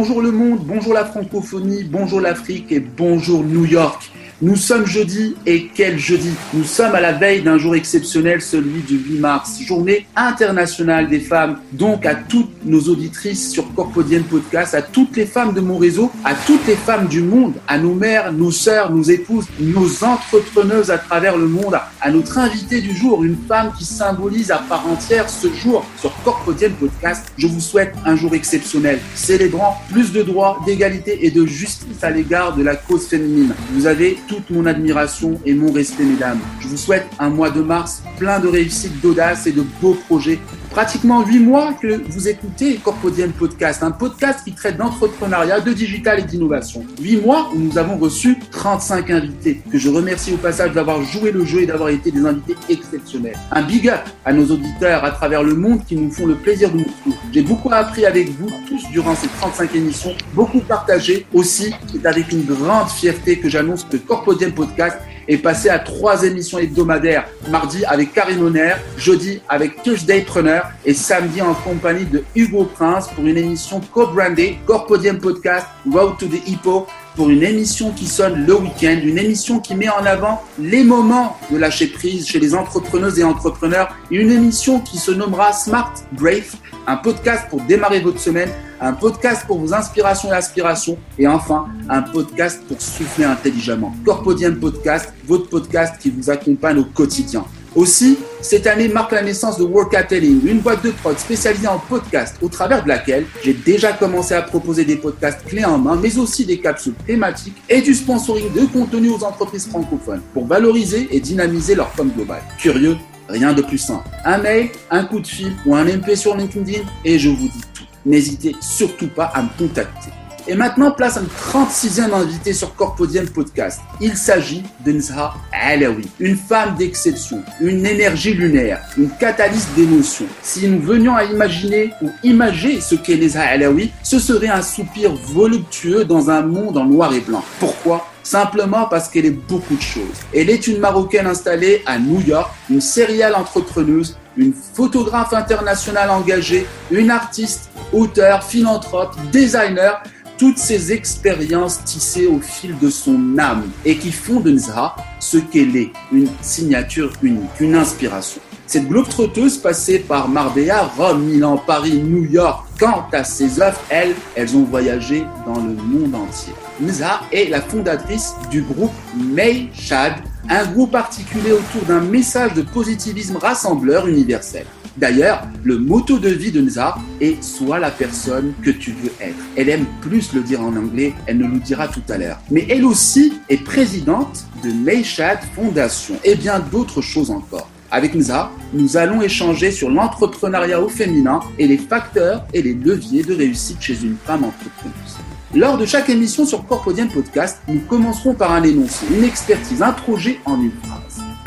bonjour le monde, bonjour la francophonie, bonjour l'Afrique et bonjour New York. Nous sommes jeudi et quel jeudi Nous sommes à la veille d'un jour exceptionnel, celui du 8 mars, journée internationale des femmes. Donc à toutes nos auditrices sur Corpodienne Podcast, à toutes les femmes de mon réseau, à toutes les femmes du monde, à nos mères, nos sœurs, nos épouses, nos entrepreneuses à travers le monde, à notre invité du jour, une femme qui symbolise à part entière ce jour sur Corpodienne Podcast. Je vous souhaite un jour exceptionnel, célébrant plus de droits, d'égalité et de justice à l'égard de la cause féminine. Vous avez toute mon admiration et mon respect, mesdames. Je vous souhaite un mois de mars plein de réussite, d'audace et de beaux projets pratiquement huit mois que vous écoutez Corpodienne Podcast, un podcast qui traite d'entrepreneuriat, de digital et d'innovation. Huit mois où nous avons reçu 35 invités, que je remercie au passage d'avoir joué le jeu et d'avoir été des invités exceptionnels. Un big up à nos auditeurs à travers le monde qui nous font le plaisir de nous suivre. J'ai beaucoup appris avec vous tous durant ces 35 émissions, beaucoup partagé aussi. C'est avec une grande fierté que j'annonce que Corpodienne Podcast est passé à trois émissions hebdomadaires. Mardi avec Karine Honner, jeudi avec Tuesday Preneur et samedi en compagnie de Hugo Prince pour une émission co-brandée Corpodium Podcast Road to the Hippo pour une émission qui sonne le week-end, une émission qui met en avant les moments de lâcher prise chez les entrepreneuses et entrepreneurs, une émission qui se nommera Smart Brave, un podcast pour démarrer votre semaine, un podcast pour vos inspirations et aspirations, et enfin un podcast pour souffler intelligemment. Corpodium Podcast, votre podcast qui vous accompagne au quotidien. Aussi, cette année marque la naissance de Workatelling, une boîte de prod spécialisée en podcast au travers de laquelle j'ai déjà commencé à proposer des podcasts clés en main, mais aussi des capsules thématiques et du sponsoring de contenu aux entreprises francophones pour valoriser et dynamiser leur com globale. Curieux Rien de plus simple. Un mail, un coup de fil ou un MP sur LinkedIn et je vous dis tout. N'hésitez surtout pas à me contacter. Et maintenant, place à un 36e invité sur Corpodium Podcast. Il s'agit de Nzha Alaoui, une femme d'exception, une énergie lunaire, une catalyse d'émotion. Si nous venions à imaginer ou imager ce qu'est Nzha Alaoui, ce serait un soupir voluptueux dans un monde en noir et blanc. Pourquoi? Simplement parce qu'elle est beaucoup de choses. Elle est une Marocaine installée à New York, une sérielle entrepreneuse, une photographe internationale engagée, une artiste, auteur, philanthrope, designer, toutes ces expériences tissées au fil de son âme et qui font de Nzha ce qu'elle est, une signature unique, une inspiration. Cette globe-trotteuse passée par Marbella, Rome, Milan, Paris, New York, quant à ses œuvres, elles, elles ont voyagé dans le monde entier. Nza est la fondatrice du groupe May Shad, un groupe articulé autour d'un message de positivisme rassembleur universel. D'ailleurs, le motto de vie de Nza est Sois la personne que tu veux être. Elle aime plus le dire en anglais, elle nous le dira tout à l'heure. Mais elle aussi est présidente de Shad Foundation et bien d'autres choses encore. Avec Nza, nous allons échanger sur l'entrepreneuriat au féminin et les facteurs et les leviers de réussite chez une femme entrepreneuse. Lors de chaque émission sur Corpodium Podcast, nous commencerons par un énoncé, une expertise, un projet en une phrase.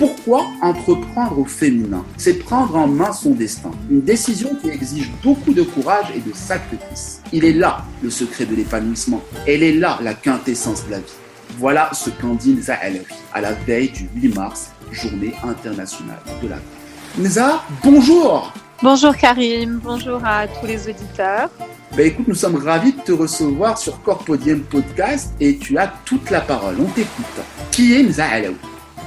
Pourquoi entreprendre au féminin? C'est prendre en main son destin. Une décision qui exige beaucoup de courage et de sacrifice. Il est là le secret de l'épanouissement. Elle est là la quintessence de la vie. Voilà ce qu'en dit Nza à la veille du 8 mars, journée internationale de la femme. Nza, bonjour Bonjour Karim, bonjour à tous les auditeurs. Ben écoute, nous sommes ravis de te recevoir sur Corpodium Podcast et tu as toute la parole. On t'écoute. Qui est Nza Alaoui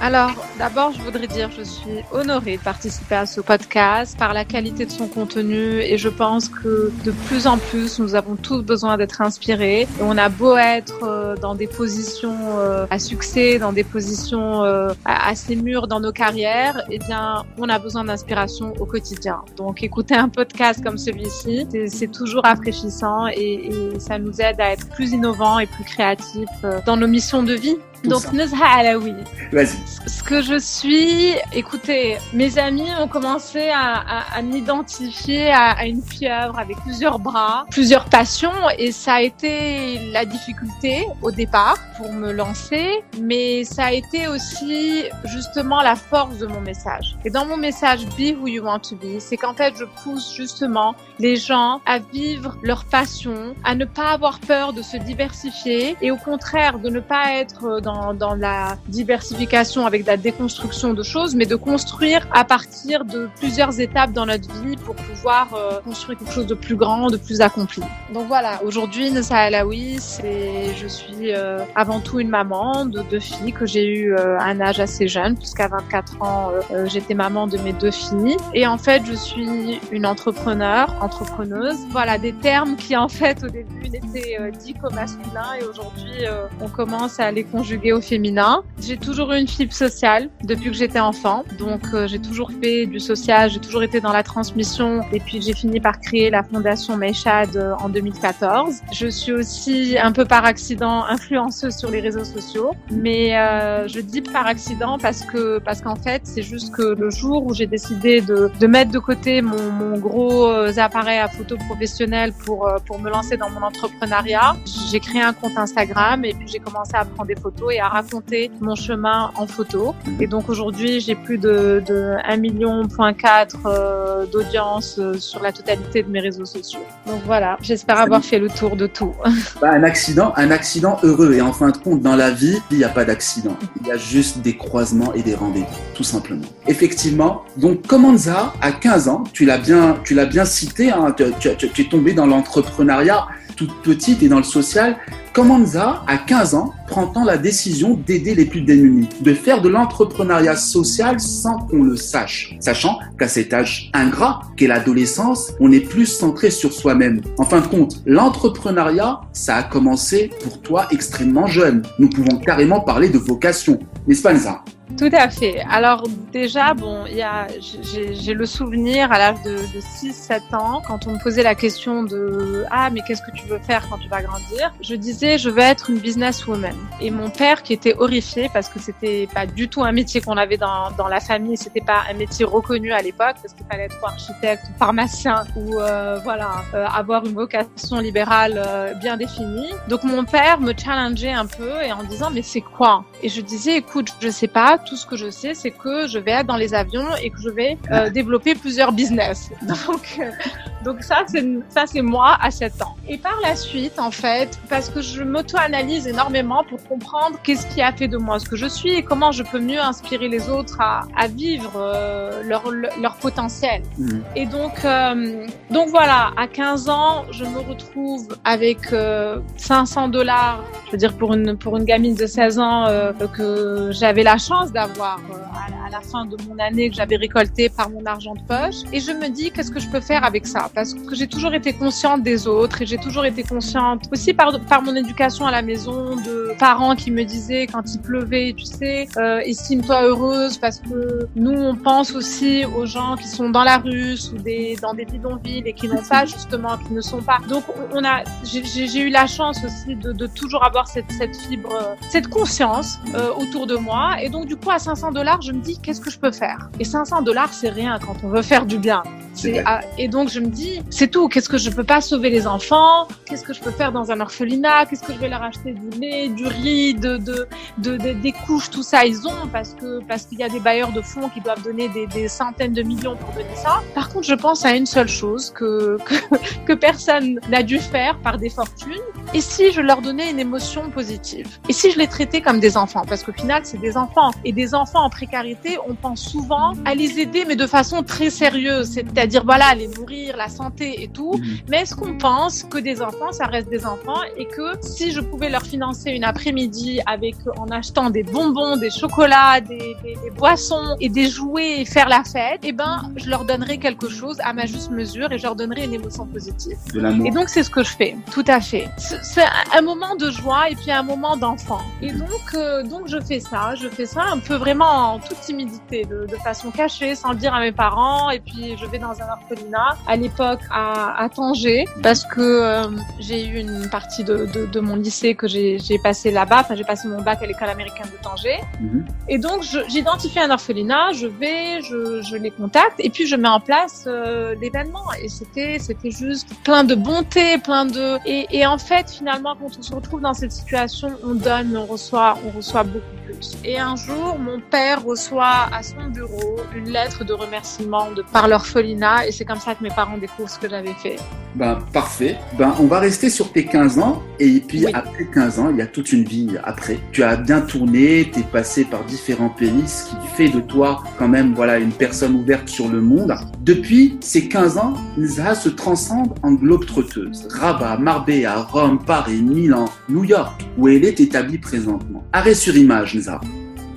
alors, d'abord, je voudrais dire, je suis honorée de participer à ce podcast par la qualité de son contenu et je pense que de plus en plus, nous avons tous besoin d'être inspirés. Et on a beau être euh, dans des positions euh, à succès, dans des positions euh, assez mûres dans nos carrières, eh bien, on a besoin d'inspiration au quotidien. Donc, écouter un podcast comme celui-ci, c'est toujours rafraîchissant et, et ça nous aide à être plus innovants et plus créatifs dans nos missions de vie. Donc, Nuzha Alaoui. Vas-y. Ce que je suis, écoutez, mes amis ont commencé à, à, à m'identifier à, à, une pieuvre avec plusieurs bras, plusieurs passions, et ça a été la difficulté au départ pour me lancer, mais ça a été aussi justement la force de mon message. Et dans mon message Be Who You Want to Be, c'est qu'en fait, je pousse justement les gens à vivre leur passion, à ne pas avoir peur de se diversifier et au contraire de ne pas être dans, la diversification avec la déconstruction de choses, mais de construire à partir de plusieurs étapes dans notre vie pour pouvoir euh, construire quelque chose de plus grand, de plus accompli. Donc voilà, aujourd'hui, Nessa Alaoui, c'est, je suis euh, avant tout une maman de deux filles que j'ai eu euh, à un âge assez jeune, puisqu'à 24 ans, j'étais maman de mes deux filles. Et en fait, je suis une entrepreneur, entrepreneuse. Voilà, des termes qui en fait au début n'étaient dits qu'au masculin et aujourd'hui, on commence à les conjuguer au féminin. J'ai toujours eu une fibre sociale depuis que j'étais enfant, donc j'ai toujours fait du social, j'ai toujours été dans la transmission et puis j'ai fini par créer la fondation Meishad euh, en 2014. Je suis aussi un peu par accident influenceuse sur les réseaux sociaux, mais euh, je dis par accident parce que parce qu'en fait c'est juste que le jour où j'ai décidé de, de mettre de côté mon, mon gros euh, appareil à photo professionnel pour euh, pour me lancer dans mon entrepreneuriat, j'ai créé un compte Instagram et puis j'ai commencé à prendre des photos et à raconter mon chemin en photo. Et donc aujourd'hui j'ai plus de, de 1 million 4 d'audience sur la totalité de mes réseaux sociaux. Donc voilà, j'espère avoir fait le tour de tout. Bah, un accident, un accident heureux. Et en fin de compte, dans la vie, il n'y a pas d'accident. Il y a juste des croisements et des rendez-vous, tout simplement. Effectivement. Donc, Comanza, à 15 ans, tu l'as bien, bien cité, hein, tu, tu es tombé dans l'entrepreneuriat toute petite et dans le social. Comanza, à 15 ans, prend la décision d'aider les plus démunis, de faire de l'entrepreneuriat social sans qu'on le sache, sachant qu'à cet âge ingrat qu'est l'adolescence, on est plus centré sur soi-même. En fin de compte, l'entrepreneuriat, ça a commencé pour toi extrêmement jeune. Nous pouvons carrément parler de vocation, n'est-ce pas Nza tout à fait. Alors déjà, bon, il y a, j'ai le souvenir à l'âge de, de 6-7 ans, quand on me posait la question de ah mais qu'est-ce que tu veux faire quand tu vas grandir, je disais je veux être une businesswoman. Et mon père qui était horrifié parce que c'était pas du tout un métier qu'on avait dans, dans la famille, c'était pas un métier reconnu à l'époque parce qu'il fallait être architecte, pharmacien ou euh, voilà euh, avoir une vocation libérale euh, bien définie. Donc mon père me challengeait un peu et en disant mais c'est quoi? Et je disais écoute je sais pas tout ce que je sais, c'est que je vais être dans les avions et que je vais euh, développer plusieurs business. Donc, euh, donc ça, c'est ça, c'est moi à 7 ans. Et par la suite, en fait, parce que je m'auto-analyse énormément pour comprendre qu'est-ce qui a fait de moi ce que je suis et comment je peux mieux inspirer les autres à, à vivre euh, leur, leur potentiel. Mmh. Et donc, donc voilà, à 15 ans, je me retrouve avec 500 dollars, je veux dire pour une pour une gamine de 16 ans que j'avais la chance d'avoir euh, à, la fin de mon année que j'avais récolté par mon argent de poche. Et je me dis, qu'est-ce que je peux faire avec ça? Parce que j'ai toujours été consciente des autres et j'ai toujours été consciente aussi par, par mon éducation à la maison de parents qui me disaient quand il pleuvait, tu sais, euh, estime-toi heureuse parce que nous, on pense aussi aux gens qui sont dans la rue ou des, dans des bidonvilles et qui n'ont pas justement, qui ne sont pas. Donc, on a, j'ai eu la chance aussi de, de toujours avoir cette, cette fibre, cette conscience euh, autour de moi. Et donc, du coup, à 500 dollars, je me dis, qu'est-ce que je peux faire? Et 500 dollars, c'est rien quand on veut faire du bien. Et donc, je me dis, c'est tout. Qu'est-ce que je peux pas sauver les enfants? Qu'est-ce que je peux faire dans un orphelinat? Qu'est-ce que je vais leur acheter? Du lait, du riz, de, de, de, des couches, tout ça, ils ont parce que parce qu'il y a des bailleurs de fonds qui doivent donner des, des, centaines de millions pour donner ça. Par contre, je pense à une seule chose que, que, que personne n'a dû faire par des fortunes. Et si je leur donnais une émotion positive? Et si je les traitais comme des enfants? Parce qu'au final, c'est des enfants. Et des enfants en précarité, on pense souvent à les aider, mais de façon très sérieuse. C'est-à-dire, voilà, les nourrir, la santé et tout. Mhm. Mais est-ce qu'on pense que des enfants, ça reste des enfants et que si je pouvais leur financer une après-midi avec, en achetant des bonbons, des chocolats, des, des, des, boissons et des jouets et faire la fête, eh ben, je leur donnerais quelque chose à ma juste mesure et je leur donnerais une émotion positive. et donc, c'est ce que je fais. Tout à fait. C'est un moment de joie et puis un moment d'enfant. Et donc, euh, donc, je fais ça. Je fais ça un peu vraiment en toute timidité, de, de, façon cachée, sans le dire à mes parents. Et puis je vais dans un orphelinat, à l'époque à, à Tanger, parce que euh, j'ai eu une partie de, de, de mon lycée que j'ai passé là-bas. Enfin, j'ai passé mon bac à l'école américaine de Tanger. Mm-hmm. Et donc j'identifie un orphelinat, je vais, je, je, les contacte, et puis je mets en place euh, l'événement. Et c'était c'était juste plein de bonté, plein de et, et en fait finalement quand on se retrouve dans cette situation, on donne, on reçoit, on reçoit beaucoup Et un jour, mon père reçoit à son bureau une lettre de remerciement de, par l'orphelinat et c'est comme ça que mes parents découvrent ce que j'avais fait. Ben, parfait. Ben, on va rester sur tes 15 ans et puis après 15 ans, il y a toute une vie après. Tu as bien tourné, tu es passé par différents pays, ce qui fait de toi quand même voilà une personne ouverte sur le monde. Depuis ces 15 ans, Nizha se transcende en globe-trotteuse. Rabat, Marbella, Rome, Paris, Milan, New York, où elle est établie présentement. Arrêt sur image,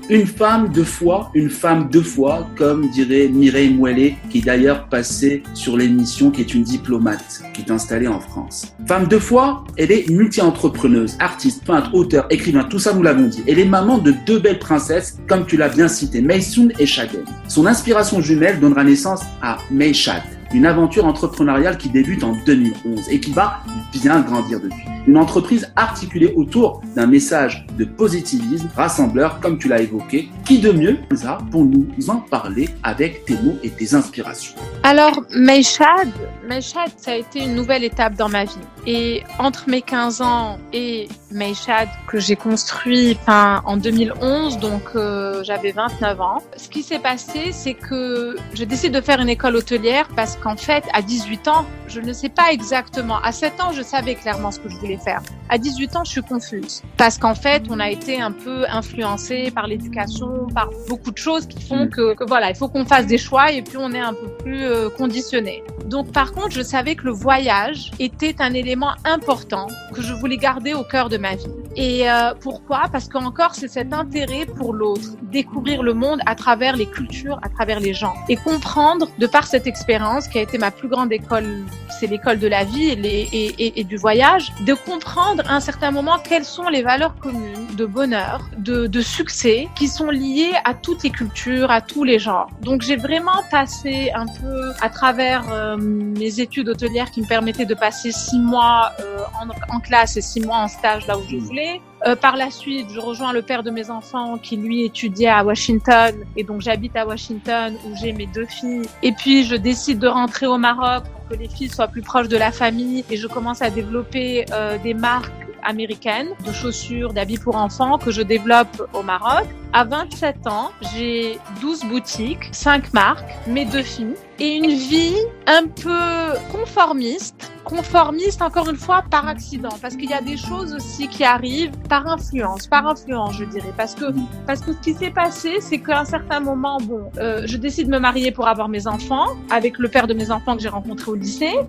Une femme deux fois, une femme deux fois, comme dirait Mireille Mouelet, qui d'ailleurs passée sur l'émission, qui est une diplomate, qui est installée en France. Femme deux fois, elle est multi-entrepreneuse, artiste, peintre, auteur, écrivain, tout ça nous l'avons dit. Elle est maman de deux belles princesses, comme tu l'as bien cité, Maysoon et Shagen. Son inspiration jumelle donnera naissance à Shad une aventure entrepreneuriale qui débute en 2011 et qui va bien grandir depuis. Une entreprise articulée autour d'un message de positivisme rassembleur, comme tu l'as évoqué. Qui de mieux, ça, pour nous en parler avec tes mots et tes inspirations? Alors, Mayshad, Mayshad, ça a été une nouvelle étape dans ma vie. Et entre mes 15 ans et Mayshad, que j'ai construit en 2011, donc euh, j'avais 29 ans, ce qui s'est passé, c'est que je décide de faire une école hôtelière parce qu'en fait, à 18 ans, je ne sais pas exactement. À 7 ans, je savais clairement ce que je voulais faire. À 18 ans, je suis confuse. Parce qu'en fait, on a été un peu influencé par l'éducation, par beaucoup de choses qui font mm. que, que voilà, il faut qu'on fasse des choix et puis on est un peu plus euh, conditionné. Donc, par contre, je savais que le voyage était un élément important que je voulais garder au cœur de ma vie. Et euh, pourquoi? Parce qu'encore, c'est cet intérêt pour l'autre, découvrir le monde à travers les cultures, à travers les gens, et comprendre, de par cette expérience qui a été ma plus grande école, c'est l'école de la vie et, les, et, et, du voyage, de comprendre à un certain moment quelles sont les valeurs communes de bonheur, de, de succès, qui sont liées à toutes les cultures, à tous les genres. Donc j'ai vraiment passé un peu à travers euh, mes études hôtelières qui me permettaient de passer six mois euh, en, en classe et six mois en stage là où je voulais euh, par la suite, je rejoins le père de mes enfants qui lui étudiait à Washington et donc j'habite à Washington où j'ai mes deux filles. Et puis je décide de rentrer au Maroc que les filles soient plus proches de la famille et je commence à développer euh, des marques américaines de chaussures, d'habits pour enfants que je développe au Maroc. À 27 ans, j'ai 12 boutiques, 5 marques, mes deux filles et une vie un peu conformiste conformiste, encore une fois, par accident, parce qu'il y a des choses aussi qui arrivent par influence, par influence, je dirais, parce que parce que ce qui s'est passé, c'est qu'à un certain moment, bon, euh, je décide de me marier pour avoir mes enfants avec le père de mes enfants que j'ai rencontré au lycée,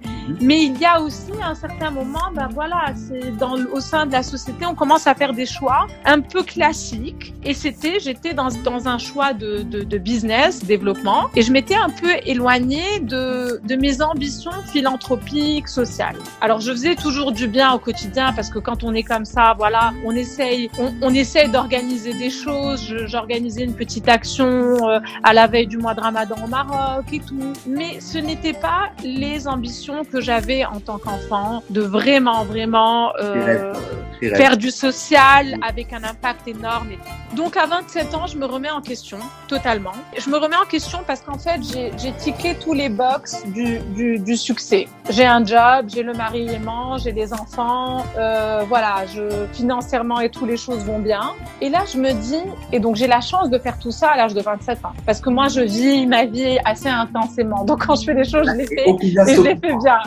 mais il y a aussi un certain moment, ben voilà, c'est dans au sein de la société, on commence à faire des choix un peu classiques, et c'était, j'étais dans dans un choix de, de, de business, développement, et je m'étais un peu éloignée de de mes ambitions philanthropiques, sociales. Alors je faisais toujours du bien au quotidien parce que quand on est comme ça, voilà, on essaye, on, essaye d'organiser des choses. J'organisais une petite action euh, à la veille du mois de Ramadan au Maroc et tout, mais ce n'était pas les ambitions que j'avais en tant qu'enfant de vraiment, vraiment euh, faire du social avec un impact énorme. Donc à 27 ans, je me remets en question totalement. Je me remets en question parce qu'en fait, j'ai tiqué tous les box du, du, du succès. J'ai un job j'ai le mari aimant, j'ai des enfants, euh, voilà, je financièrement et tout les choses vont bien. Et là, je me dis, et donc j'ai la chance de faire tout ça à l'âge de 27 ans, parce que moi, je vis ma vie assez intensément. Donc quand je fais des choses, je les fais et je les fais bien.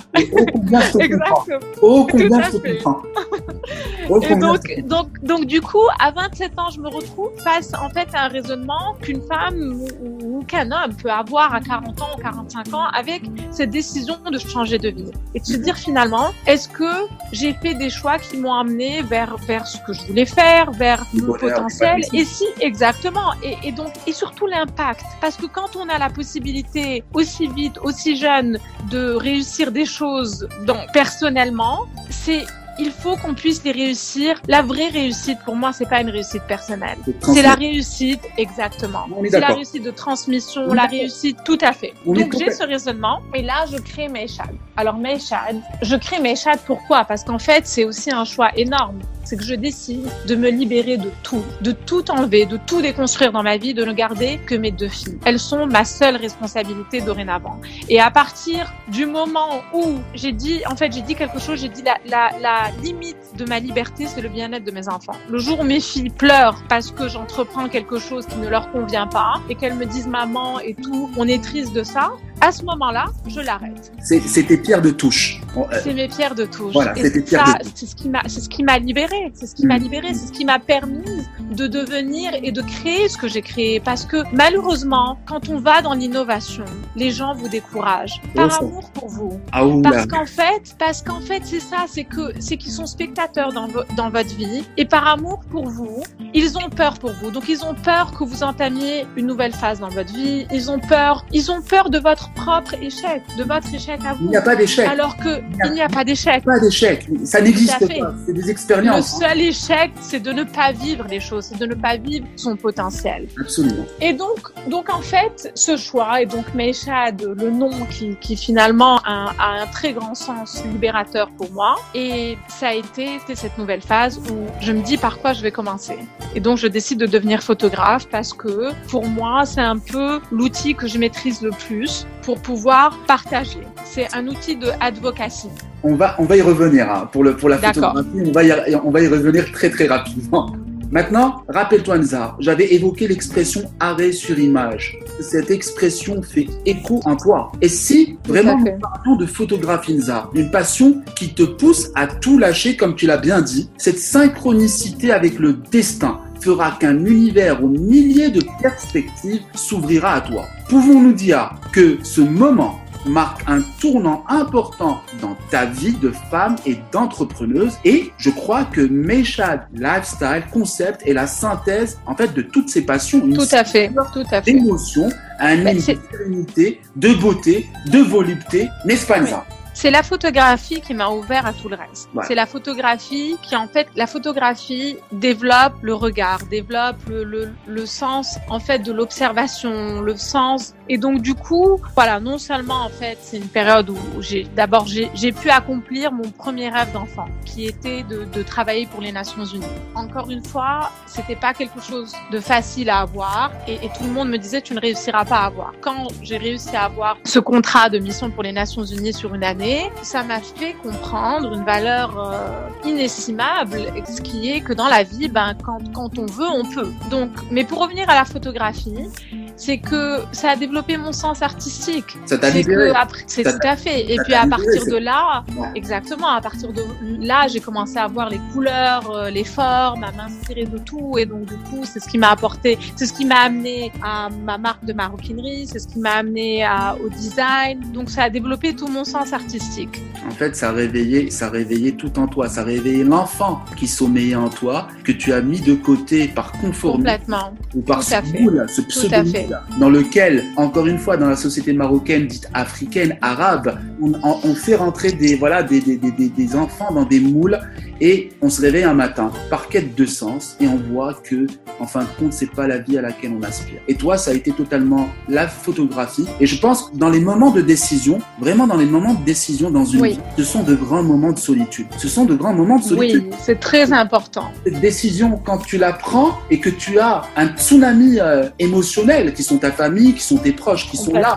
Exactement. Oh, combien et donc, donc, donc, du coup, à 27 ans, je me retrouve face en fait à un raisonnement qu'une femme ou, ou qu'un homme peut avoir à 40 ans ou 45 ans avec cette décision de changer de vie. Et de se dire finalement, est-ce que j'ai fait des choix qui m'ont amené vers, vers ce que je voulais faire, vers mon potentiel? Et si, exactement. Et, et donc, et surtout l'impact. Parce que quand on a la possibilité aussi vite, aussi jeune, de réussir des choses donc, personnellement, c'est il faut qu'on puisse les réussir. La vraie réussite, pour moi, c'est pas une réussite personnelle. C'est la réussite, exactement. C'est la réussite de transmission, la réussite, tout à fait. Donc, j'ai ce raisonnement. Et là, je crée Mayshad. Alors, Mayshad, je crée Mayshad pourquoi? Parce qu'en fait, c'est aussi un choix énorme c'est que je décide de me libérer de tout, de tout enlever, de tout déconstruire dans ma vie, de ne garder que mes deux filles. Elles sont ma seule responsabilité dorénavant. Et à partir du moment où j'ai dit, en fait, j'ai dit quelque chose, j'ai dit la, la, la la limite de ma liberté, c'est le bien-être de mes enfants. Le jour où mes filles pleurent parce que j'entreprends quelque chose qui ne leur convient pas et qu'elles me disent maman et tout, on est triste de ça, à ce moment-là, je l'arrête. C'est tes pierres de touche. Euh, c'est mes pierres de touche. Voilà, c'est ce qui m'a, c'est ce qui m'a libéré. C'est ce qui m'a mm. libéré. C'est ce qui m'a permis de devenir et de créer ce que j'ai créé. Parce que malheureusement, quand on va dans l'innovation, les gens vous découragent par amour pour vous. Ah, parce qu'en fait, parce qu'en fait, c'est ça, c'est que c'est qu'ils sont spectateurs dans, dans votre vie et par amour pour vous, ils ont peur pour vous. Donc ils ont peur que vous entamiez une nouvelle phase dans votre vie. Ils ont peur, ils ont peur de votre propre échec, de votre échec à vous. Il n'y a pas d'échec. Alors que il n'y a, pas d'échec. Pas d'échec. Ça n'existe pas. C'est des expériences. Le seul échec, c'est de ne pas vivre les choses, c'est de ne pas vivre son potentiel. Absolument. Et donc, donc en fait, ce choix et donc Meishad, le nom qui, qui finalement a, a, un très grand sens libérateur pour moi. Et ça a été cette nouvelle phase où je me dis par quoi je vais commencer. Et donc, je décide de devenir photographe parce que pour moi, c'est un peu l'outil que je maîtrise le plus pour pouvoir partager. C'est un outil de advocacy. On va, on va y revenir hein. pour, le, pour la photographie. On va, y, on va y revenir très très rapidement. Maintenant, rappelle-toi Nzar, j'avais évoqué l'expression arrêt sur image. Cette expression fait écho en toi. Et si vraiment nous parlons de photographie Nzar, une passion qui te pousse à tout lâcher comme tu l'as bien dit, cette synchronicité avec le destin, fera qu'un univers aux milliers de perspectives s'ouvrira à toi. Pouvons-nous dire que ce moment marque un tournant important dans ta vie de femme et d'entrepreneuse? Et je crois que Meshad Lifestyle Concept est la synthèse en fait de toutes ces passions. tout à fait, tout à fait. D'émotion, un de sérénité, de beauté, de volupté, n'est-ce pas c'est la photographie qui m'a ouvert à tout le reste. C'est la photographie qui, en fait, la photographie développe le regard, développe le, le, le sens, en fait, de l'observation, le sens. Et donc, du coup, voilà, non seulement, en fait, c'est une période où j'ai, d'abord, j'ai pu accomplir mon premier rêve d'enfant, qui était de, de travailler pour les Nations Unies. Encore une fois, c'était pas quelque chose de facile à avoir et, et tout le monde me disait, tu ne réussiras pas à avoir. Quand j'ai réussi à avoir ce contrat de mission pour les Nations Unies sur une année, ça m'a fait comprendre une valeur euh, inestimable, ce qui est que dans la vie, ben, quand, quand on veut, on peut. Donc, mais pour revenir à la photographie, c'est que ça a développé mon sens artistique. Ça t'a libéré. C'est tout à fait. Et puis à partir de là, exactement, à partir de là, j'ai commencé à voir les couleurs, euh, les formes, à m'inspirer de tout. Et donc du coup, c'est ce qui m'a apporté, c'est ce qui m'a amené à ma marque de maroquinerie, c'est ce qui m'a amené à, au design. Donc ça a développé tout mon sens artistique. En fait, ça a réveillé, ça a réveillé tout en toi. Ça a réveillé l'enfant qui sommeillait en toi, que tu as mis de côté par conformité Complètement. ou par tout ce boule, ce pseudo dans lequel, encore une fois, dans la société marocaine dite africaine, arabe, on, on fait rentrer des, voilà, des, des, des, des, enfants dans des moules et on se réveille un matin par quête de sens et on voit que, en fin de compte, c'est pas la vie à laquelle on aspire. Et toi, ça a été totalement la photographie. Et je pense que dans les moments de décision, vraiment dans les moments de décision dans une vie, ce sont de grands moments de solitude. Ce sont de grands moments de solitude. Oui, c'est très important. Cette décision, quand tu la prends et que tu as un tsunami euh, émotionnel qui sont ta famille, qui sont tes proches, qui sont là.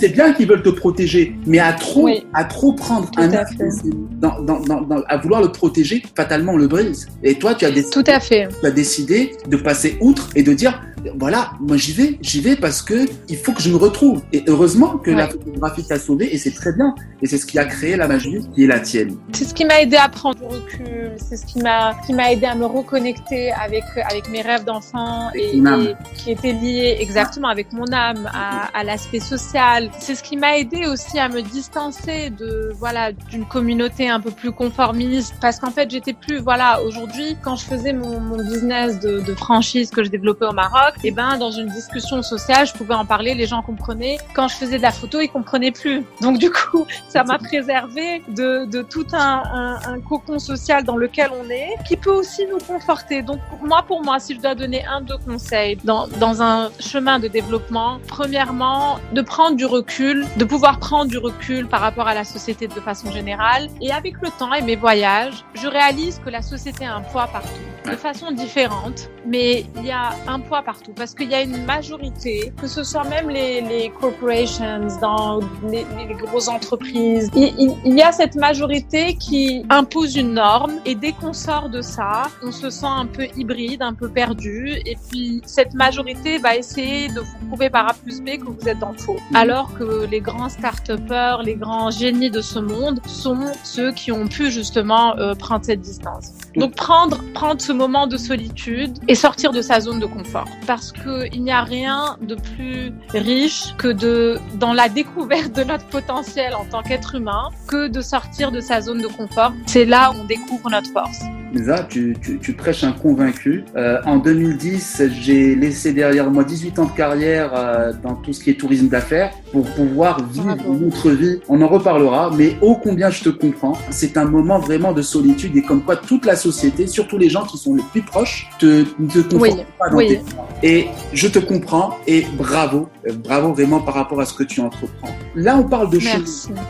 C'est bien qu'ils veulent te protéger, mais à trop, à trop prendre un dans, dans, dans, à vouloir le protéger, fatalement on le brise. Et toi, tu as décidé, Tout à fait. Tu as décidé de passer outre et de dire voilà, moi j'y vais, j'y vais parce que il faut que je me retrouve. Et heureusement que la photographie t'a sauvé et c'est très bien. Et c'est ce qui a créé la magie qui est la tienne. C'est ce qui m'a aidé à prendre du recul. C'est ce qui m'a qui m'a aidé à me reconnecter avec avec mes rêves d'enfant et, qui était lié exactement avec mon âme à, à l'aspect social. C'est ce qui m'a aidé aussi à me distancer de voilà d'une communauté un peu plus conformiste parce qu'en fait j'étais plus voilà aujourd'hui quand je faisais mon, business de, franchise que je développais au Maroc et eh ben dans une discussion sociale, je pouvais en parler, les gens comprenaient. Quand je faisais de la photo, ils comprenaient plus. Donc du coup, ça m'a préservé de, de tout un, un, un, cocon social dans lequel on est, qui peut aussi nous conforter. Donc moi, pour moi, si je dois donner un deux conseils dans, dans un chemin de développement, premièrement, de prendre du recul, de pouvoir prendre du recul par rapport à la société de façon générale. Et avec le temps et mes voyages, je réalise que la société a un poids partout de façon différente, mais il y a un poids partout parce qu'il y a une majorité, que ce soit même les, les corporations, dans les, les grosses entreprises, il, il, y a cette majorité qui impose une norme et dès qu'on sort de ça, on se sent un peu hybride, un peu perdu et puis cette majorité va essayer de vous prouver par A plus B que vous êtes dans le faux. Mhm. Alors que les grands start-upers, les grands génies de ce monde sont ceux qui ont pu justement euh, prendre cette distance. Donc prendre, prendre ce moment de solitude et sortir de sa zone de confort. Parce qu'il n'y a rien de plus riche que de, dans la découverte de notre potentiel en tant qu'être humain, que de sortir de sa zone de confort. C'est là où on découvre notre force. Lisa, tu, tu, tu, prêches un convaincu. Euh, en 2010, j'ai laissé derrière moi 18 ans de carrière euh, dans tout ce qui est tourisme d'affaires pour pouvoir vivre une autre vie. On en reparlera, mais ô combien je te comprends. C'est un moment vraiment de solitude et comme quoi toute la société, surtout les gens qui sont les plus proches, te, te comprennent pas dans tes Et je te comprends et bravo, bravo vraiment par rapport à ce que tu entreprends. Là, on parle de chemin.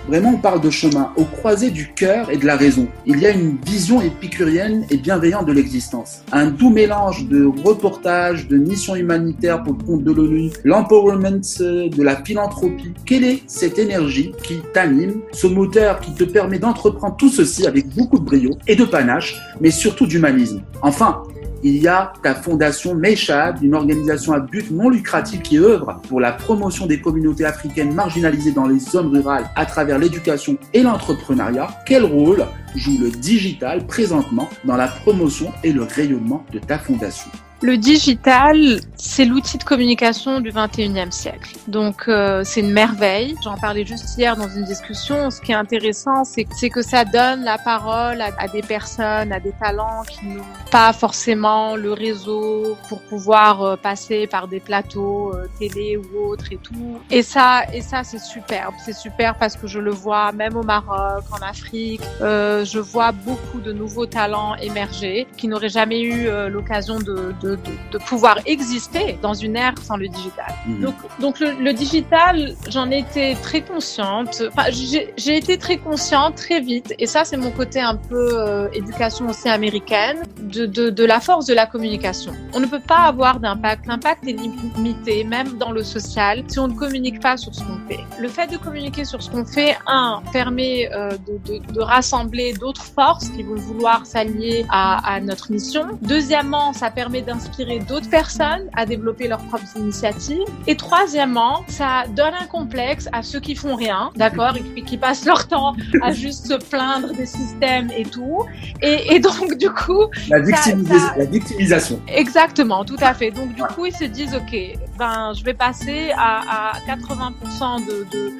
Vraiment, on parle de chemin au croisé du cœur et de la raison. Il y a une vision épicurienne et bienveillant de l'existence. Un doux mélange de reportages, de missions humanitaires pour le compte de l'ONU, l'empowerment, euh, de la philanthropie. Quelle est cette énergie qui t'anime, ce moteur qui te permet d'entreprendre tout ceci avec beaucoup de brio et de panache, mais surtout d'humanisme? Enfin, il y a ta fondation Meshad, une organisation à but non lucratif qui œuvre pour la promotion des communautés africaines marginalisées dans les zones rurales à travers l'éducation et l'entrepreneuriat. Quel rôle joue le digital présentement dans la promotion et le rayonnement de ta fondation? Le digital, c'est l'outil de communication du 21e siècle. Donc euh, c'est une merveille. J'en parlais juste hier dans une discussion. Ce qui est intéressant, c'est que ça donne la parole à, des personnes, à des talents qui n'ont pas forcément le réseau pour pouvoir euh, passer par des plateaux euh, télé ou autres et tout. Et ça, et ça c'est superbe. C'est super parce que je le vois même au Maroc, en Afrique. je vois beaucoup de nouveaux talents émerger qui n'auraient jamais eu l'occasion de de, pouvoir exister dans une ère sans le digital. Mhm. Donc, donc le, digital, j'en étais très consciente. Enfin, j'ai été très consciente très vite, et ça c'est mon côté un peu euh, éducation aussi américaine, de, de, de la force de la communication. On ne peut pas avoir d'impact. L'impact est limité, même dans le social, si on ne communique pas sur ce qu'on fait. Le fait de communiquer sur ce qu'on fait, un, permet euh, de, de, de, rassembler d'autres forces qui vont vouloir s'allier à, à notre mission. Deuxièmement, ça permet d'un inspirer d'autres personnes à développer leurs propres initiatives. Et troisièmement, ça donne un complexe à ceux qui font rien, d'accord, et qui passent leur temps à juste se plaindre des systèmes et tout. Et, et donc, du coup... La, la, victimisation. Exactement, tout à fait. Donc, du coup, ils se disent, OK, ben, je vais passer à, à 80% de, de,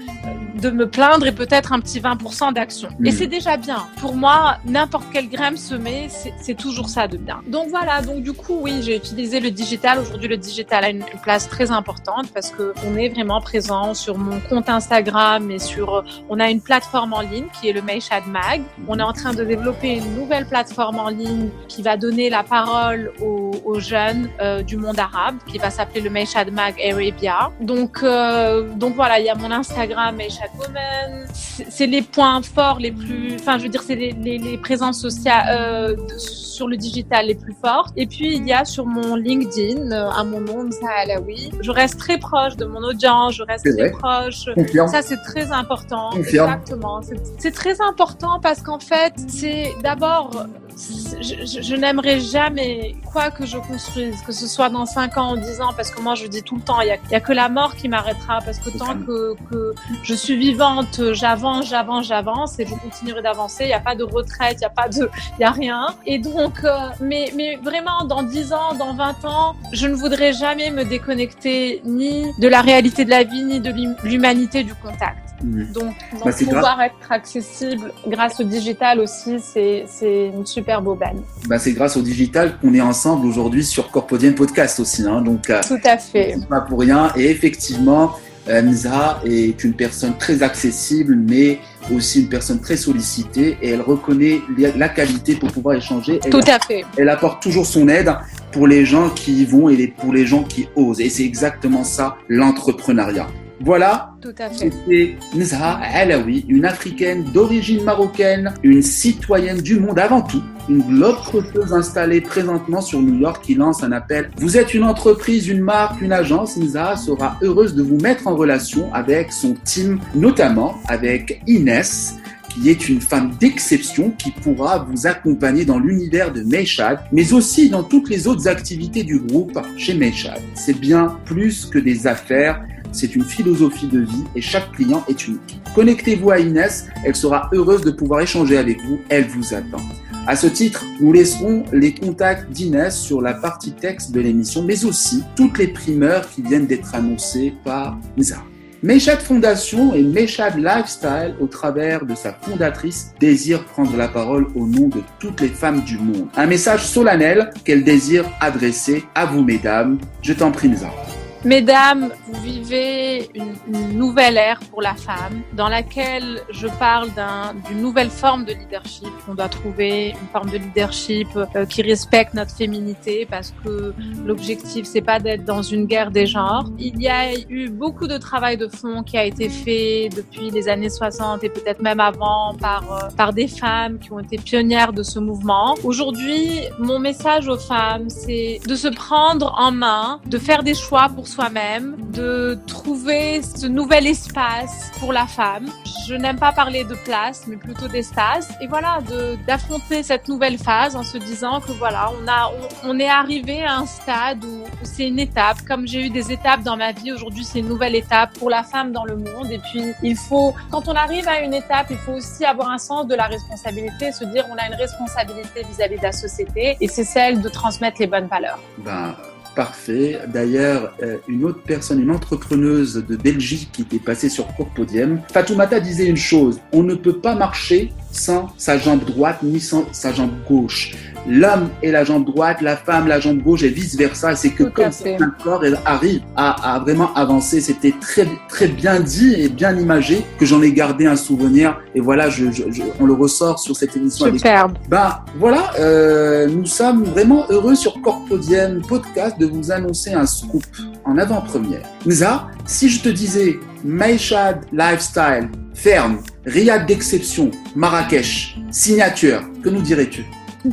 de me plaindre et peut-être un petit 20% d'action. Et c'est déjà bien. Pour moi, n'importe quelle graine semée, c'est toujours ça de bien. Donc voilà, donc du coup, oui, j'ai utilisé le digital. Aujourd'hui, le digital a une, place très importante parce que on est vraiment présent sur mon compte Instagram et sur, on a une plateforme en ligne qui est le Mayshad Mag. On est en train de développer une nouvelle plateforme en ligne qui va donner la parole aux, jeunes euh, du monde arabe, qui va s'appeler le Mayshad Mag Arabia. Donc, euh, donc voilà, il y a mon Instagram Mayshad Woman. C'est les points forts les plus, enfin, je veux dire, c'est les, présences sociales euh, sur le digital les plus fortes. Et puis il y a mon LinkedIn, euh, à mon nom, Alaoui. Je reste très proche de mon audience, je reste très proche. Ça, c'est très important. Exactement. C'est très important parce qu'en fait, c'est d'abord je, je, n'aimerais jamais quoi que je construise, que ce soit dans 5 ans ou 10 ans, parce que moi je dis tout le temps, il y a, a, que la mort qui m'arrêtera, parce que tant que, que je suis vivante, j'avance, j'avance, j'avance, et je continuerai d'avancer. Il n'y a pas de retraite, il n'y a pas de, il y a rien. Et donc, euh, mais, mais vraiment, dans 10 ans, dans 20 ans, je ne voudrais jamais me déconnecter ni de la réalité de la vie, ni de l'humanité du contact. Mmh. Donc, bah, pouvoir être accessible grâce au digital aussi, c'est une super aubaine. Bah, c'est grâce au digital qu'on est ensemble aujourd'hui sur Corpodienne Podcast aussi. Hein, donc, euh, Tout à fait. Pas pour rien. Et effectivement, euh, Nza est une personne très accessible, mais aussi une personne très sollicitée et elle reconnaît la qualité pour pouvoir échanger. Tout à fait. Elle apporte toujours son aide pour les gens qui y vont et pour les gens qui osent. Et c'est exactement ça l'entrepreneuriat. Voilà. Tout à fait. C'était Nzara Alaoui, une africaine d'origine marocaine, une citoyenne du monde avant tout, une globe trotteuse installée présentement sur New York qui lance un appel. Vous êtes une entreprise, une marque, une agence. Nzara sera heureuse de vous mettre en relation avec son team, notamment avec Inès qui est une femme d'exception qui pourra vous accompagner dans l'univers de Meshad, mais aussi dans toutes les autres activités du groupe chez Meshad. C'est bien plus que des affaires, c'est une philosophie de vie et chaque client est unique. Connectez-vous à Inès, elle sera heureuse de pouvoir échanger avec vous, elle vous attend. À ce titre, nous laisserons les contacts d'Inès sur la partie texte de l'émission, mais aussi toutes les primeurs qui viennent d'être annoncées par Nizar. Meshad Fondation et Meshad Lifestyle, au travers de sa fondatrice, désire prendre la parole au nom de toutes les femmes du monde. Un message solennel qu'elle désire adresser à vous, mesdames. Je t'en prie, Nizar. Mesdames, vous vivez une, nouvelle ère pour la femme dans laquelle je parle d'une nouvelle forme de leadership. On doit trouver une forme de leadership euh, qui respecte notre féminité parce que l'objectif c'est pas d'être dans une guerre des genres. Il y a eu beaucoup de travail de fond qui a été fait depuis les années 60 et peut-être même avant par euh, par des femmes qui ont été pionnières de ce mouvement. Aujourd'hui, mon message aux femmes c'est de se prendre en main, de faire des choix pour soi-même, de trouver ce nouvel espace pour la femme. Je n'aime pas parler de place, mais plutôt d'espace. Et voilà, d'affronter cette nouvelle phase en se disant que voilà, on a, on, est arrivé à un stade où, c'est une étape. Comme j'ai eu des étapes dans ma vie, aujourd'hui c'est une nouvelle étape pour la femme dans le monde. Et puis il faut, quand on arrive à une étape, il faut aussi avoir un sens de la responsabilité, se dire on a une responsabilité vis-à-vis -vis de la société, et c'est celle de transmettre les bonnes valeurs. Ben parfait. D'ailleurs, euh, une autre personne, une entrepreneuse de Belgique qui était passée sur Podium, Fatoumata disait une chose, on ne peut pas marcher sans sa jambe droite ni sans sa jambe gauche. L'homme est la jambe droite, la femme la jambe gauche et vice versa. C'est que Tout comme ça, un corps arrive à, à vraiment avancer. C'était très très bien dit et bien imagé que j'en ai gardé un souvenir. Et voilà, je, je, je, on le ressort sur cette émission. Superbe. Avec... Ben voilà, euh, nous sommes vraiment heureux sur Corpodium Podcast de vous annoncer un scoop en avant-première. Nza, si je te disais Maïchad Lifestyle, ferme, Riyad d'exception, Marrakech, signature, que nous dirais-tu?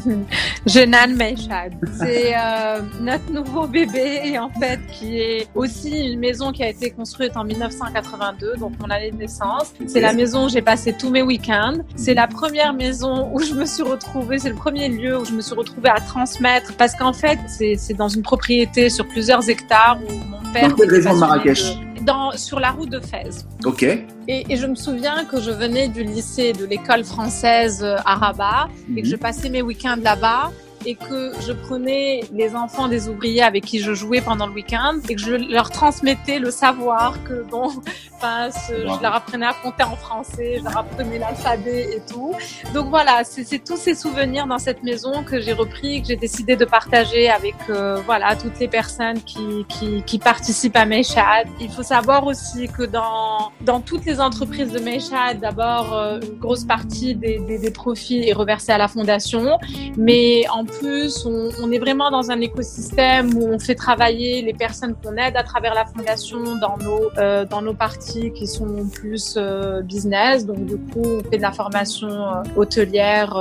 Jenan Meishad. C'est euh, notre nouveau bébé en fait qui est aussi une maison qui a été construite en 1982, donc mon année de naissance. C'est la maison où j'ai passé tous mes week-ends. C'est la première maison où je me suis retrouvée, c'est le premier lieu où je me suis retrouvée à transmettre parce qu'en fait c'est dans une propriété sur plusieurs hectares où mon père... Dans quelle région de Marrakech? Dans, sur la route de Fès. Ok. Et, et, je me souviens que je venais du lycée de l'école française à Rabat mm -hmm. et que je passais mes week-ends là-bas et que je prenais les enfants des ouvriers avec qui je jouais pendant le week-end et que je leur transmettais le savoir que bon, enfin, je leur apprenais à compter en français, je leur apprenais l'alphabet et tout. Donc voilà, c'est tous ces souvenirs dans cette maison que j'ai repris, que j'ai décidé de partager avec euh, voilà toutes les personnes qui, qui, qui participent à Meshad. Il faut savoir aussi que dans dans toutes les entreprises de Meshad, d'abord euh, une grosse partie des, des, des profits est reversée à la fondation, mais en plus, on, est vraiment dans un écosystème où on fait travailler les personnes qu'on aide à travers la fondation dans nos euh, dans nos parties qui sont plus euh, business. Donc du coup, on fait de la formation euh, hôtelière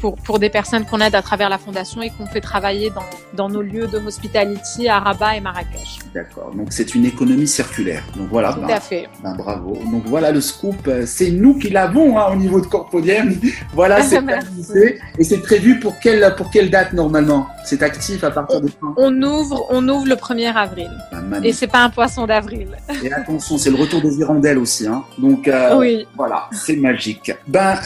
pour pour des personnes qu'on aide à travers la fondation et qu'on fait travailler dans dans nos lieux de hospitality à Rabat et Marrakech. D'accord. Donc c'est une économie circulaire. Donc voilà. Tout ben, à fait. Ben, bravo. Donc voilà le scoop. C'est nous qui l'avons hein, au niveau de Corpodium. voilà, c'est et c'est prévu pour quelle pour quelle date normalement? C'est actif à partir de quand? On ouvre, on ouvre le 1er avril. Ben, et c'est pas un poisson d'avril. Et attention, c'est le retour des hirondelles aussi. Hein. Donc euh, oui. voilà, c'est magique. Ben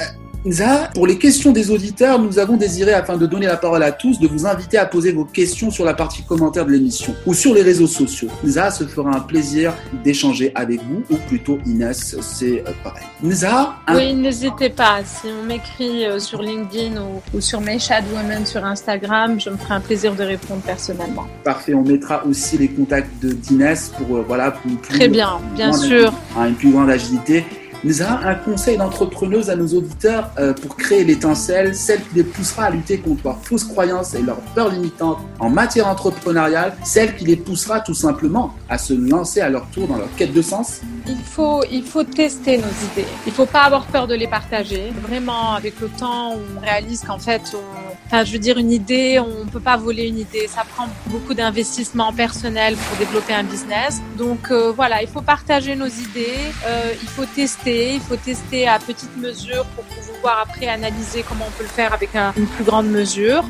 Nza, pour les questions des auditeurs, nous avons désiré, afin de donner la parole à tous, de vous inviter à poser vos questions sur la partie commentaire de l'émission ou sur les réseaux sociaux. Nza se fera un plaisir d'échanger avec vous, ou plutôt Inès, c'est pareil. Nza un... Oui, n'hésitez pas. Si on m'écrit sur LinkedIn ou, ou sur Meshad Women sur Instagram, je me ferai un plaisir de répondre personnellement. Parfait. On mettra aussi les contacts de d'Inès pour, euh, voilà, pour une plus, Très bien, bien sûr. Une, une plus grande agilité. Nisa, un conseil d'entrepreneuse à nos auditeurs euh, pour créer l'étincelle, celle qui les poussera à lutter contre leurs fausses croyances et leurs peurs limitantes en matière entrepreneuriale, celle qui les poussera tout simplement à se lancer à leur tour dans leur quête de sens il faut, il faut tester nos idées. Il faut pas avoir peur de les partager. Vraiment, avec le temps, on réalise qu'en fait, on, je veux dire, une idée, on peut pas voler une idée. Ça prend beaucoup d'investissement personnel pour développer un business. Donc euh, voilà, il faut partager nos idées. Euh, il faut tester. Il faut tester à petite mesure pour pouvoir après analyser comment on peut le faire avec une plus grande mesure.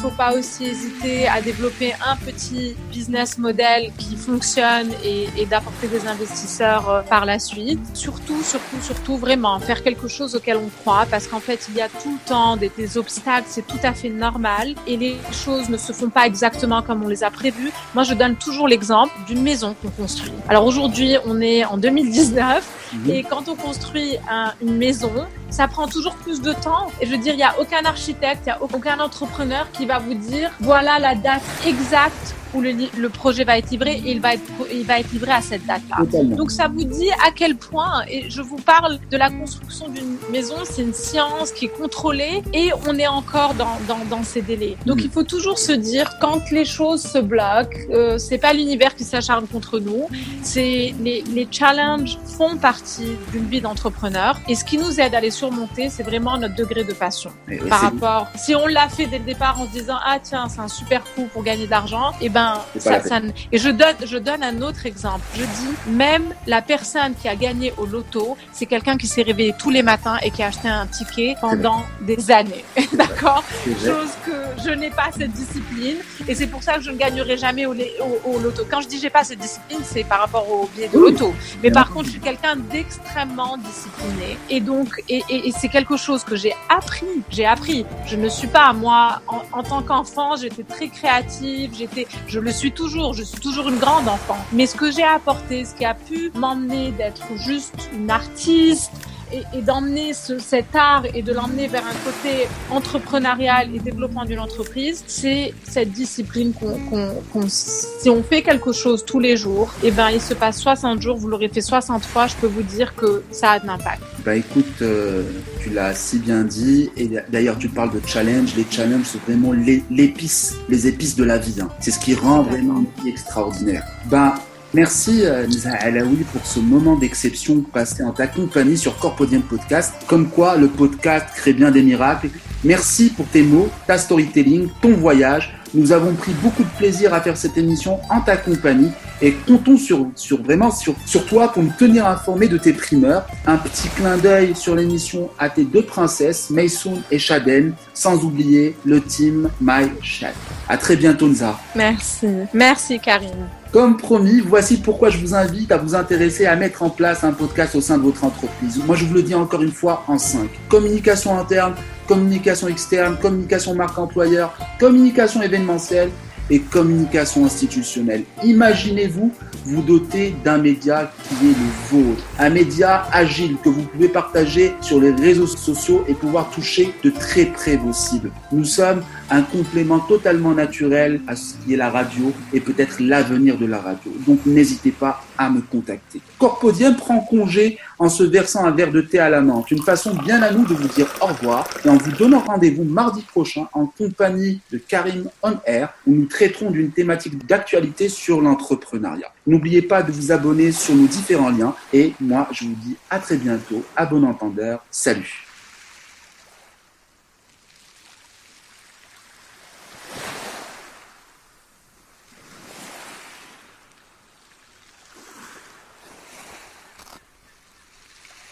Faut pas aussi hésiter à développer un petit business model qui fonctionne et, et d'apporter des investisseurs euh, par la suite. Surtout, surtout, surtout, vraiment faire quelque chose auquel on croit parce qu'en fait, il y a tout le temps des, des obstacles, c'est tout à fait normal et les choses ne se font pas exactement comme on les a prévues. Moi, je donne toujours l'exemple d'une maison qu'on construit. Alors aujourd'hui, on est en 2019 mhm. et quand on construit un, une maison, ça prend toujours plus de temps. Et je veux dire, il n'y a aucun architecte, il n'y a aucun entrepreneur qui va vous dire, voilà la date exacte où le, le, projet va être livré et il va être, il va être livré à cette date-là. Donc ça vous dit à quel point, et je vous parle de la construction d'une maison, c'est une science qui est contrôlée et on est encore dans, dans, dans ces délais. Donc mm. il faut toujours se dire quand les choses se bloquent, euh, c'est pas l'univers qui s'acharne contre nous, c'est les, les challenges font partie d'une vie d'entrepreneur et ce qui nous aide à les surmonter, c'est vraiment notre degré de passion par rapport. Si on l'a fait dès le départ en se disant ah tiens c'est un super coup pour gagner de l'argent, et eh ben ben, ça, ça, et je donne, je donne un autre exemple. Je dis, même la personne qui a gagné au loto, c'est quelqu'un qui s'est réveillé tous les matins et qui a acheté un ticket pendant des années. D'accord Chose que je n'ai pas cette discipline. Et c'est pour ça que je ne gagnerai jamais au, au, au loto. Quand je dis j'ai pas cette discipline, c'est par rapport au billet de loto. Mais par contre, je suis quelqu'un d'extrêmement discipliné. Et donc, et, et, et c'est quelque chose que j'ai appris. J'ai appris. Je ne suis pas, moi, en, en tant qu'enfant, j'étais très créative. J'étais, je le suis toujours, je suis toujours une grande enfant. Mais ce que j'ai apporté, ce qui a pu m'emmener d'être juste une artiste, et, d'emmener cet art et de l'emmener vers un côté entrepreneurial et développement d'une entreprise, c'est cette discipline qu'on, si on fait quelque chose tous les jours, et eh ben il se passe 60 jours, vous l'aurez fait 60 fois, je peux vous dire que ça a de l'impact. Bah écoute, euh, tu l'as si bien dit, et d'ailleurs tu parles de challenge, les challenges sont vraiment l'épice, les épices de la vie. Hein. C'est ce qui rend vraiment une vie extraordinaire. Ben Merci euh, Nisa Alaoui pour ce moment d'exception passé en ta compagnie sur Corpodium Podcast. Comme quoi, le podcast crée bien des miracles. Merci pour tes mots, ta storytelling, ton voyage. Nous avons pris beaucoup de plaisir à faire cette émission en ta compagnie et comptons sur, sur vraiment sur, sur toi pour nous tenir informés de tes primeurs. Un petit clin d'œil sur l'émission à tes deux princesses, Maysoon et Shaden, sans oublier le team My Shad. À très bientôt Nza. Merci. Merci Karine. Comme promis, voici pourquoi je vous invite à vous intéresser à mettre en place un podcast au sein de votre entreprise. Moi, je vous le dis encore une fois en cinq. Communication interne, communication externe, communication marque employeur, communication événementielle et communication institutionnelle. Imaginez-vous vous doter d'un média qui est le vôtre, un média agile que vous pouvez partager sur les réseaux sociaux et pouvoir toucher de très près vos cibles. Nous sommes un complément totalement naturel à ce qui est la radio et peut-être l'avenir de la radio. Donc n'hésitez pas à me contacter. Corpodium prend congé en se versant un verre de thé à la menthe. Une façon bien à nous de vous dire au revoir et en vous donnant rendez-vous mardi prochain en compagnie de Karim On Air où nous traiterons d'une thématique d'actualité sur l'entrepreneuriat. N'oubliez pas de vous abonner sur nos différents liens et moi je vous dis à très bientôt. À bon entendeur. Salut.